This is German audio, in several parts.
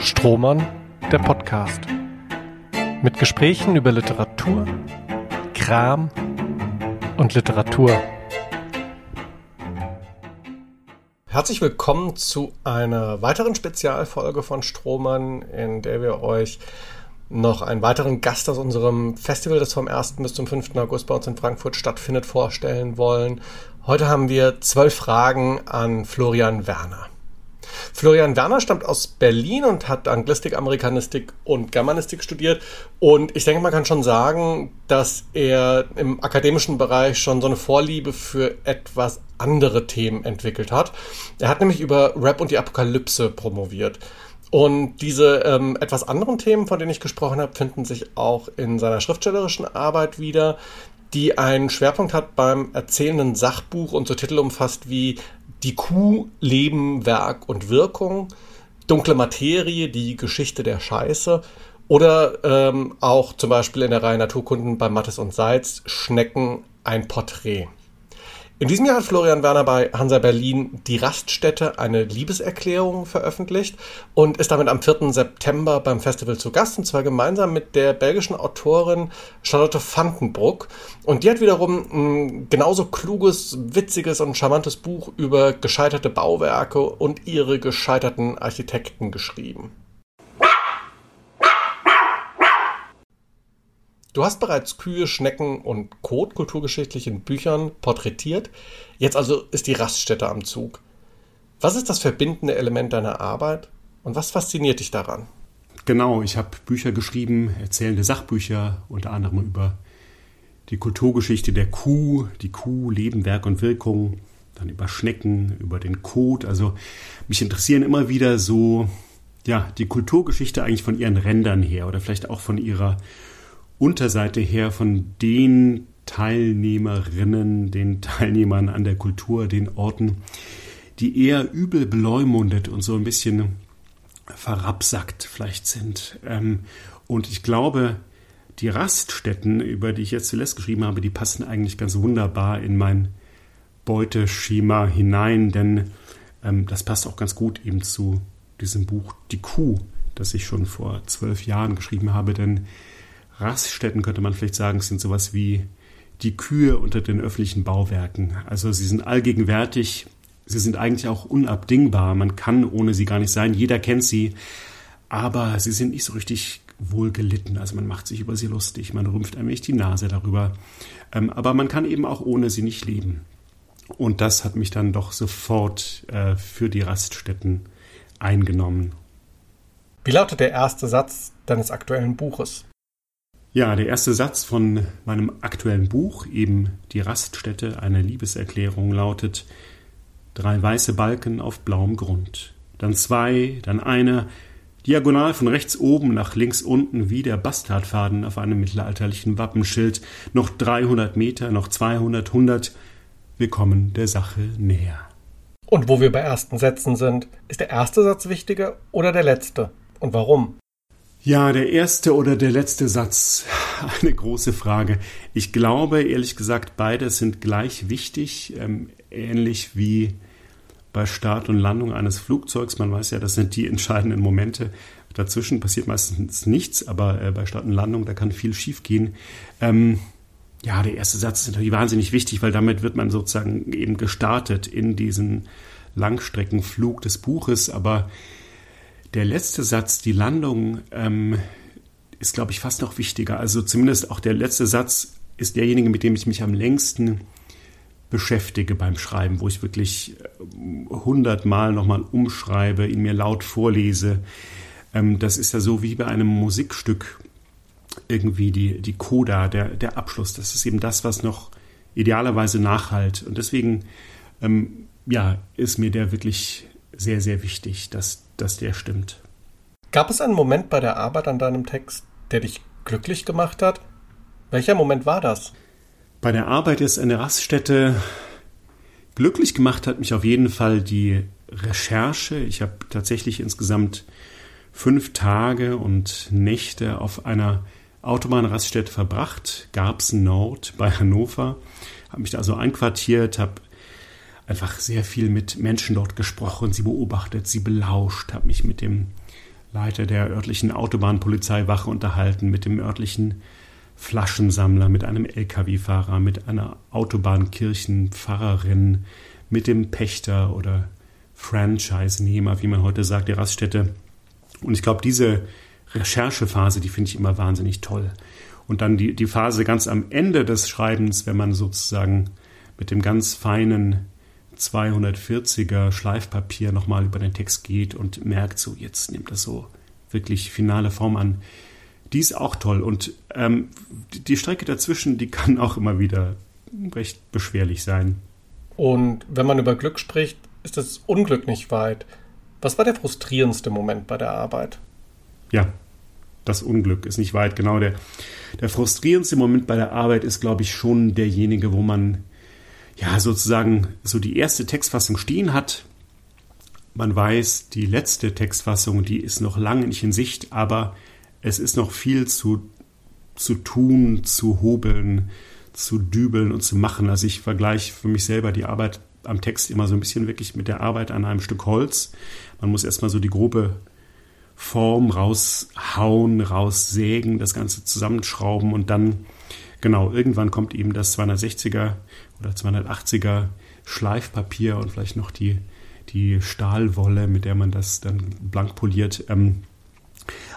Strohmann, der Podcast. Mit Gesprächen über Literatur, Kram und Literatur. Herzlich willkommen zu einer weiteren Spezialfolge von Strohmann, in der wir euch noch einen weiteren Gast aus unserem Festival, das vom 1. bis zum 5. August bei uns in Frankfurt stattfindet, vorstellen wollen. Heute haben wir zwölf Fragen an Florian Werner. Florian Werner stammt aus Berlin und hat Anglistik, Amerikanistik und Germanistik studiert. Und ich denke, man kann schon sagen, dass er im akademischen Bereich schon so eine Vorliebe für etwas andere Themen entwickelt hat. Er hat nämlich über Rap und die Apokalypse promoviert. Und diese ähm, etwas anderen Themen, von denen ich gesprochen habe, finden sich auch in seiner schriftstellerischen Arbeit wieder, die einen Schwerpunkt hat beim erzählenden Sachbuch und so Titel umfasst wie Die Kuh, Leben, Werk und Wirkung, Dunkle Materie, die Geschichte der Scheiße oder ähm, auch zum Beispiel in der Reihe Naturkunden bei Mattes und Seitz Schnecken ein Porträt. In diesem Jahr hat Florian Werner bei Hansa Berlin Die Raststätte eine Liebeserklärung veröffentlicht und ist damit am 4. September beim Festival zu Gast und zwar gemeinsam mit der belgischen Autorin Charlotte Vandenbroek. Und die hat wiederum ein genauso kluges, witziges und charmantes Buch über gescheiterte Bauwerke und ihre gescheiterten Architekten geschrieben. Du hast bereits Kühe, Schnecken und Kot kulturgeschichtlich in Büchern porträtiert. Jetzt also ist die Raststätte am Zug. Was ist das verbindende Element deiner Arbeit und was fasziniert dich daran? Genau, ich habe Bücher geschrieben, erzählende Sachbücher, unter anderem über die Kulturgeschichte der Kuh, die Kuh, Leben, Werk und Wirkung, dann über Schnecken, über den Kot. Also mich interessieren immer wieder so, ja, die Kulturgeschichte eigentlich von ihren Rändern her oder vielleicht auch von ihrer Unterseite her von den Teilnehmerinnen, den Teilnehmern an der Kultur, den Orten, die eher übel beleumundet und so ein bisschen verrapsackt vielleicht sind. Ähm, und ich glaube, die Raststätten, über die ich jetzt zuletzt geschrieben habe, die passen eigentlich ganz wunderbar in mein Beuteschema hinein, denn ähm, das passt auch ganz gut eben zu diesem Buch Die Kuh, das ich schon vor zwölf Jahren geschrieben habe, denn Raststätten könnte man vielleicht sagen, sind sowas wie die Kühe unter den öffentlichen Bauwerken. Also sie sind allgegenwärtig, sie sind eigentlich auch unabdingbar. Man kann ohne sie gar nicht sein. Jeder kennt sie, aber sie sind nicht so richtig wohl gelitten. Also man macht sich über sie lustig, man rümpft ein wenig die Nase darüber. Ähm, aber man kann eben auch ohne sie nicht leben. Und das hat mich dann doch sofort äh, für die Raststätten eingenommen. Wie lautet der erste Satz deines aktuellen Buches? Ja, der erste Satz von meinem aktuellen Buch, eben Die Raststätte, eine Liebeserklärung, lautet Drei weiße Balken auf blauem Grund. Dann zwei, dann einer, diagonal von rechts oben nach links unten wie der Bastardfaden auf einem mittelalterlichen Wappenschild. Noch 300 Meter, noch 200, 100. Wir kommen der Sache näher. Und wo wir bei ersten Sätzen sind, ist der erste Satz wichtiger oder der letzte? Und warum? Ja, der erste oder der letzte Satz, eine große Frage. Ich glaube, ehrlich gesagt, beide sind gleich wichtig, ähm, ähnlich wie bei Start und Landung eines Flugzeugs. Man weiß ja, das sind die entscheidenden Momente. Dazwischen passiert meistens nichts, aber äh, bei Start und Landung, da kann viel schiefgehen. Ähm, ja, der erste Satz ist natürlich wahnsinnig wichtig, weil damit wird man sozusagen eben gestartet in diesen Langstreckenflug des Buches, aber der letzte Satz, die Landung, ähm, ist, glaube ich, fast noch wichtiger. Also zumindest auch der letzte Satz ist derjenige, mit dem ich mich am längsten beschäftige beim Schreiben, wo ich wirklich äh, hundertmal nochmal umschreibe, ihn mir laut vorlese. Ähm, das ist ja so wie bei einem Musikstück irgendwie die, die Coda, der, der Abschluss. Das ist eben das, was noch idealerweise nachhalt. Und deswegen, ähm, ja, ist mir der wirklich sehr, sehr wichtig, dass, dass der stimmt. Gab es einen Moment bei der Arbeit an deinem Text, der dich glücklich gemacht hat? Welcher Moment war das? Bei der Arbeit ist eine Raststätte glücklich gemacht hat mich auf jeden Fall die Recherche. Ich habe tatsächlich insgesamt fünf Tage und Nächte auf einer Autobahnraststätte verbracht, Garbsen Nord bei Hannover. Habe mich da also einquartiert, habe einfach sehr viel mit Menschen dort gesprochen, sie beobachtet, sie belauscht, habe mich mit dem Leiter der örtlichen Autobahnpolizeiwache unterhalten, mit dem örtlichen Flaschensammler, mit einem Lkw-Fahrer, mit einer Autobahnkirchenpfarrerin, mit dem Pächter oder Franchise-Nehmer, wie man heute sagt, der Raststätte. Und ich glaube, diese Recherchephase, die finde ich immer wahnsinnig toll. Und dann die, die Phase ganz am Ende des Schreibens, wenn man sozusagen mit dem ganz feinen 240er Schleifpapier nochmal über den Text geht und merkt, so jetzt nimmt das so wirklich finale Form an. Die ist auch toll. Und ähm, die Strecke dazwischen, die kann auch immer wieder recht beschwerlich sein. Und wenn man über Glück spricht, ist das Unglück nicht weit. Was war der frustrierendste Moment bei der Arbeit? Ja, das Unglück ist nicht weit. Genau, der, der frustrierendste Moment bei der Arbeit ist, glaube ich, schon derjenige, wo man ja sozusagen so die erste Textfassung stehen hat. Man weiß, die letzte Textfassung, die ist noch lange nicht in Sicht, aber es ist noch viel zu, zu tun, zu hobeln, zu dübeln und zu machen. Also ich vergleiche für mich selber die Arbeit am Text immer so ein bisschen wirklich mit der Arbeit an einem Stück Holz. Man muss erstmal so die grobe Form raushauen, raussägen, das Ganze zusammenschrauben und dann, genau, irgendwann kommt eben das 260er oder 280er Schleifpapier und vielleicht noch die, die Stahlwolle, mit der man das dann blank poliert. Ähm,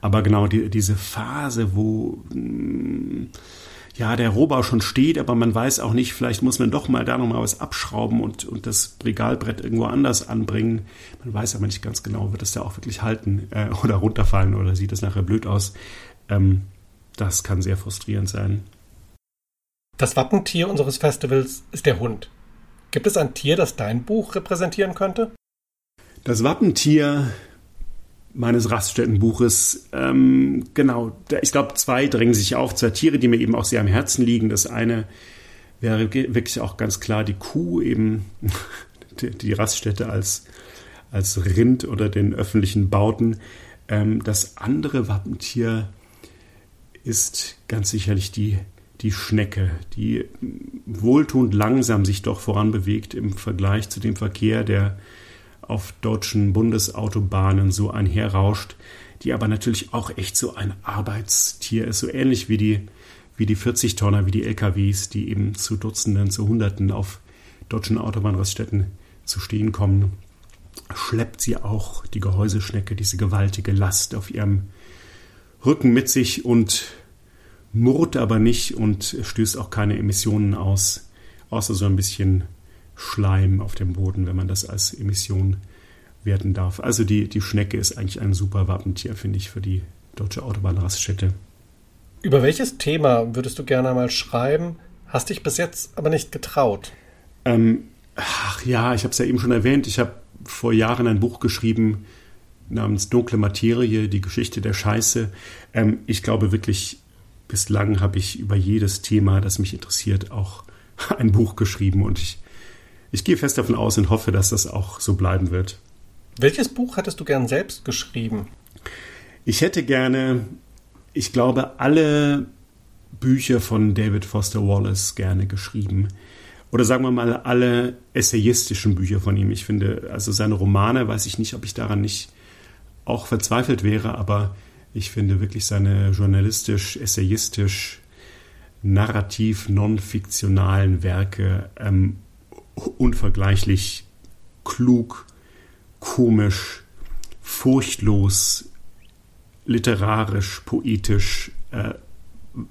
aber genau die, diese Phase, wo mm, ja der Rohbau schon steht, aber man weiß auch nicht, vielleicht muss man doch mal da nochmal was abschrauben und, und das Regalbrett irgendwo anders anbringen. Man weiß aber nicht ganz genau, wird es da auch wirklich halten äh, oder runterfallen oder sieht es nachher blöd aus. Ähm, das kann sehr frustrierend sein. Das Wappentier unseres Festivals ist der Hund. Gibt es ein Tier, das dein Buch repräsentieren könnte? Das Wappentier meines Raststättenbuches, ähm, genau, ich glaube, zwei drängen sich auf, zwei Tiere, die mir eben auch sehr am Herzen liegen. Das eine wäre wirklich auch ganz klar die Kuh, eben die, Raststätte als, als Rind oder den öffentlichen Bauten. Ähm, das andere Wappentier ist ganz sicherlich die die Schnecke, die wohltuend langsam sich doch voranbewegt im Vergleich zu dem Verkehr, der auf deutschen Bundesautobahnen so einherrauscht, die aber natürlich auch echt so ein Arbeitstier ist, so ähnlich wie die, wie die 40-Tonner, wie die LKWs, die eben zu Dutzenden, zu Hunderten auf deutschen Autobahnraststätten zu stehen kommen, schleppt sie auch die Gehäuseschnecke diese gewaltige Last auf ihrem Rücken mit sich und murrt aber nicht und stößt auch keine Emissionen aus, außer so ein bisschen Schleim auf dem Boden, wenn man das als Emission werten darf. Also die, die Schnecke ist eigentlich ein super Wappentier, finde ich, für die deutsche Autobahnraststätte. Über welches Thema würdest du gerne einmal schreiben, hast dich bis jetzt aber nicht getraut? Ähm, ach ja, ich habe es ja eben schon erwähnt, ich habe vor Jahren ein Buch geschrieben namens Dunkle Materie, die Geschichte der Scheiße. Ähm, ich glaube wirklich, bislang habe ich über jedes Thema, das mich interessiert, auch ein Buch geschrieben und ich, ich gehe fest davon aus und hoffe, dass das auch so bleiben wird. Welches Buch hättest du gern selbst geschrieben? Ich hätte gerne, ich glaube, alle Bücher von David Foster Wallace gerne geschrieben. Oder sagen wir mal, alle essayistischen Bücher von ihm. Ich finde, also seine Romane, weiß ich nicht, ob ich daran nicht auch verzweifelt wäre, aber ich finde wirklich seine journalistisch, essayistisch, narrativ, non-fiktionalen Werke ähm, unvergleichlich klug, komisch, furchtlos, literarisch, poetisch, äh,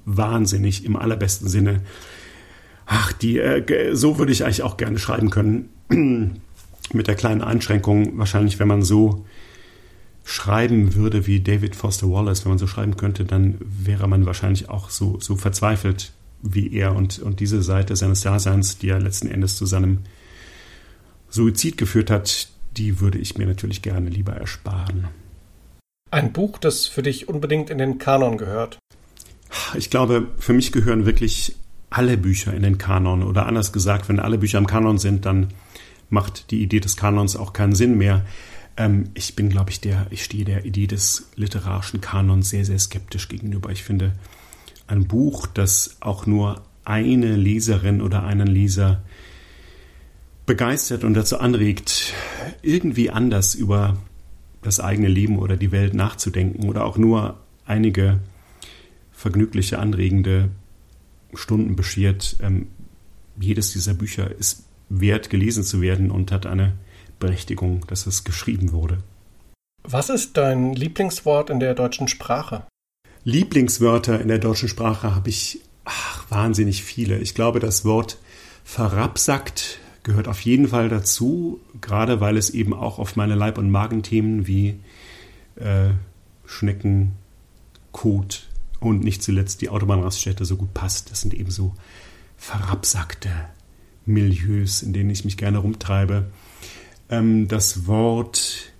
wahnsinnig im allerbesten Sinne. Ach, die, äh, so würde ich eigentlich auch gerne schreiben können. Mit der kleinen Einschränkung, wahrscheinlich, wenn man so schreiben würde wie David Foster Wallace, wenn man so schreiben könnte, dann wäre man wahrscheinlich auch so, so verzweifelt wie er und, und diese Seite seines Daseins, die er letzten Endes zu seinem Suizid geführt hat, die würde ich mir natürlich gerne lieber ersparen. Ein Buch, das für dich unbedingt in den Kanon gehört? Ich glaube, für mich gehören wirklich alle Bücher in den Kanon. Oder anders gesagt, wenn alle Bücher im Kanon sind, dann macht die Idee des Kanons auch keinen Sinn mehr. Ähm, ich bin, glaube ich, der, ich stehe der Idee des literarischen Kanons sehr, sehr skeptisch gegenüber. Ich finde, ein Buch, das auch nur eine Leserin oder einen Leser begeistert und dazu anregt, irgendwie anders über das eigene Leben oder die Welt nachzudenken oder auch nur einige vergnügliche, anregende Stunden beschert. Ähm, jedes dieser Bücher ist wert, gelesen zu werden und hat eine Berechtigung, dass es geschrieben wurde. Was ist dein Lieblingswort in der deutschen Sprache? Lieblingswörter in der deutschen Sprache habe ich ach, wahnsinnig viele. Ich glaube, das Wort verrapsackt gehört auf jeden Fall dazu, gerade weil es eben auch auf meine Leib- und Magenthemen wie äh, Schnecken, Kot und nicht zuletzt die Autobahnraststätte so gut passt. Das sind eben so verrapsackte Milieus, in denen ich mich gerne rumtreibe. Ähm, das Wort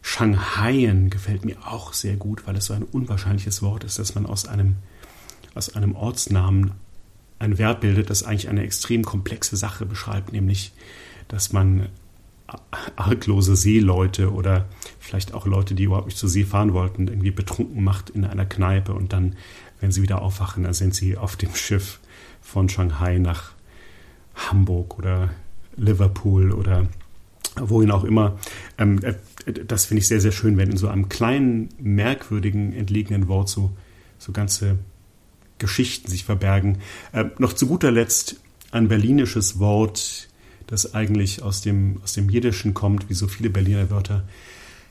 Shanghaien gefällt mir auch sehr gut, weil es so ein unwahrscheinliches Wort ist, dass man aus einem, aus einem Ortsnamen ein Verb bildet, das eigentlich eine extrem komplexe Sache beschreibt, nämlich, dass man arglose Seeleute oder vielleicht auch Leute, die überhaupt nicht zur See fahren wollten, irgendwie betrunken macht in einer Kneipe und dann, wenn sie wieder aufwachen, dann sind sie auf dem Schiff von Shanghai nach Hamburg oder Liverpool oder wohin auch immer. Ähm, äh, das finde ich sehr, sehr schön, wenn in so einem kleinen, merkwürdigen, entlegenen Wort so, so ganze Geschichten sich verbergen. Äh, noch zu guter Letzt ein berlinisches Wort, das eigentlich aus dem, aus dem Jiddischen kommt, wie so viele Berliner Wörter.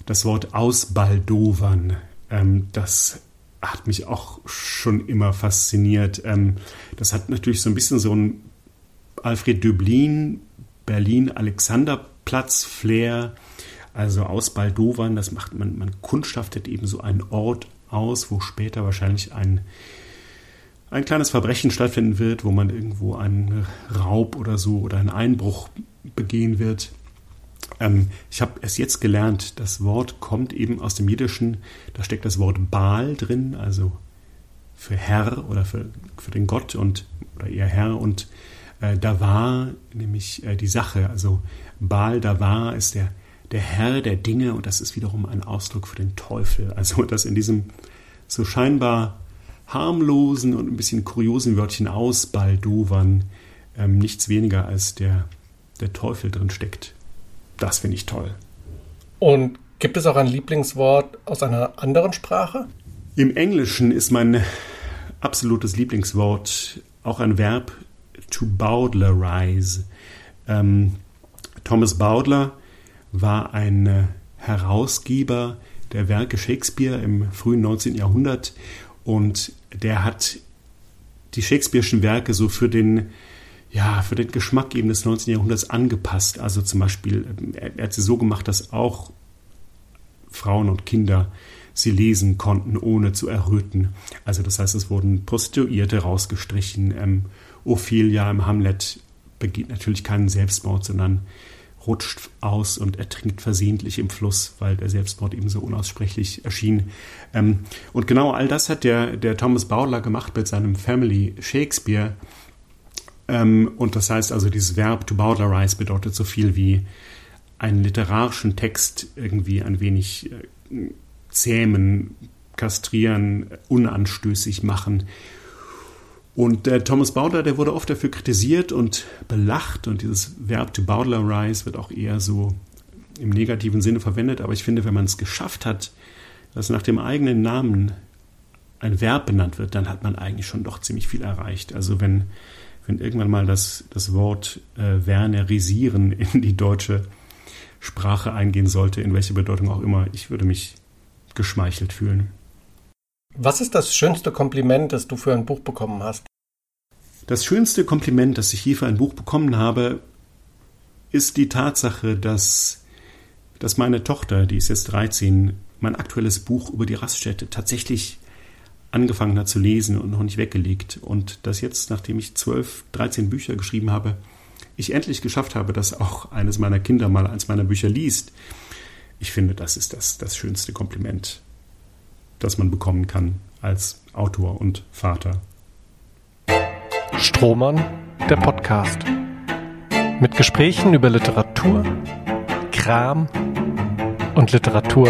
Das Wort ausbaldowern. Ähm, das hat mich auch schon immer fasziniert. Ähm, das hat natürlich so ein bisschen so ein Alfred Döblin, Berlin, Alexanderplatz, Flair. Also ausbaldowern, das macht man, man kundschaftet eben so einen Ort aus, wo später wahrscheinlich ein ein kleines Verbrechen stattfinden wird, wo man irgendwo einen Raub oder so oder einen Einbruch begehen wird. Ähm, ich habe es jetzt gelernt, das Wort kommt eben aus dem Jiddischen, da steckt das Wort Baal drin, also für Herr oder für, für den Gott und oder eher Herr und äh, da war nämlich äh, die Sache, also Baal da war ist der, der Herr der Dinge und das ist wiederum ein Ausdruck für den Teufel. Also dass in diesem so scheinbar harmlosen und ein bisschen kuriosen Wörtchen ausbaldowern ähm, nichts weniger als der, der Teufel drin steckt. Das finde ich toll. Und gibt es auch ein Lieblingswort aus einer anderen Sprache? Im Englischen ist mein absolutes Lieblingswort auch ein Verb to bowdlerize. Ähm, Thomas Bowdler war ein Herausgeber der Werke Shakespeare im frühen 19. Jahrhundert und der hat die Shakespeare'schen Werke so für den, ja, für den Geschmack eben des 19. Jahrhunderts angepasst. Also zum Beispiel, er, er hat sie so gemacht, dass auch Frauen und Kinder sie lesen konnten, ohne zu erröten. Also das heißt, es wurden Prostituierte rausgestrichen. Ähm, Ophelia im Hamlet begeht natürlich keinen Selbstmord, sondern rutscht aus und ertrinkt versehentlich im Fluss, weil der Selbstmord eben so unaussprechlich erschien. Ähm, und genau all das hat der, der Thomas Bowdler gemacht mit seinem Family Shakespeare. Ähm, und das heißt also, dieses Verb to bowdlerize bedeutet so viel wie einen literarischen Text irgendwie ein wenig äh, zähmen, kastrieren, unanstößig machen. Und der Thomas Bowdler, der wurde oft dafür kritisiert und belacht und dieses Verb to Bowdlerize wird auch eher so im negativen Sinne verwendet. Aber ich finde, wenn man es geschafft hat, dass nach dem eigenen Namen ein Verb benannt wird, dann hat man eigentlich schon doch ziemlich viel erreicht. Also wenn, wenn irgendwann mal das, das Wort äh, Wernerisieren in die deutsche Sprache eingehen sollte, in welche Bedeutung auch immer, ich würde mich geschmeichelt fühlen. Was ist das schönste Kompliment, das du für ein Buch bekommen hast? Das schönste Kompliment, das ich je für ein Buch bekommen habe, ist die Tatsache, dass, dass meine Tochter, die ist jetzt 13, mein aktuelles Buch über die Raststätte tatsächlich angefangen hat zu lesen und noch nicht weggelegt. Und dass jetzt, nachdem ich 12, 13 Bücher geschrieben habe, ich endlich geschafft habe, dass auch eines meiner Kinder mal eins meiner Bücher liest. Ich finde, das ist das, das schönste Kompliment, das man bekommen kann als Autor und Vater. Strohmann, der Podcast. Mit Gesprächen über Literatur, Kram und Literatur.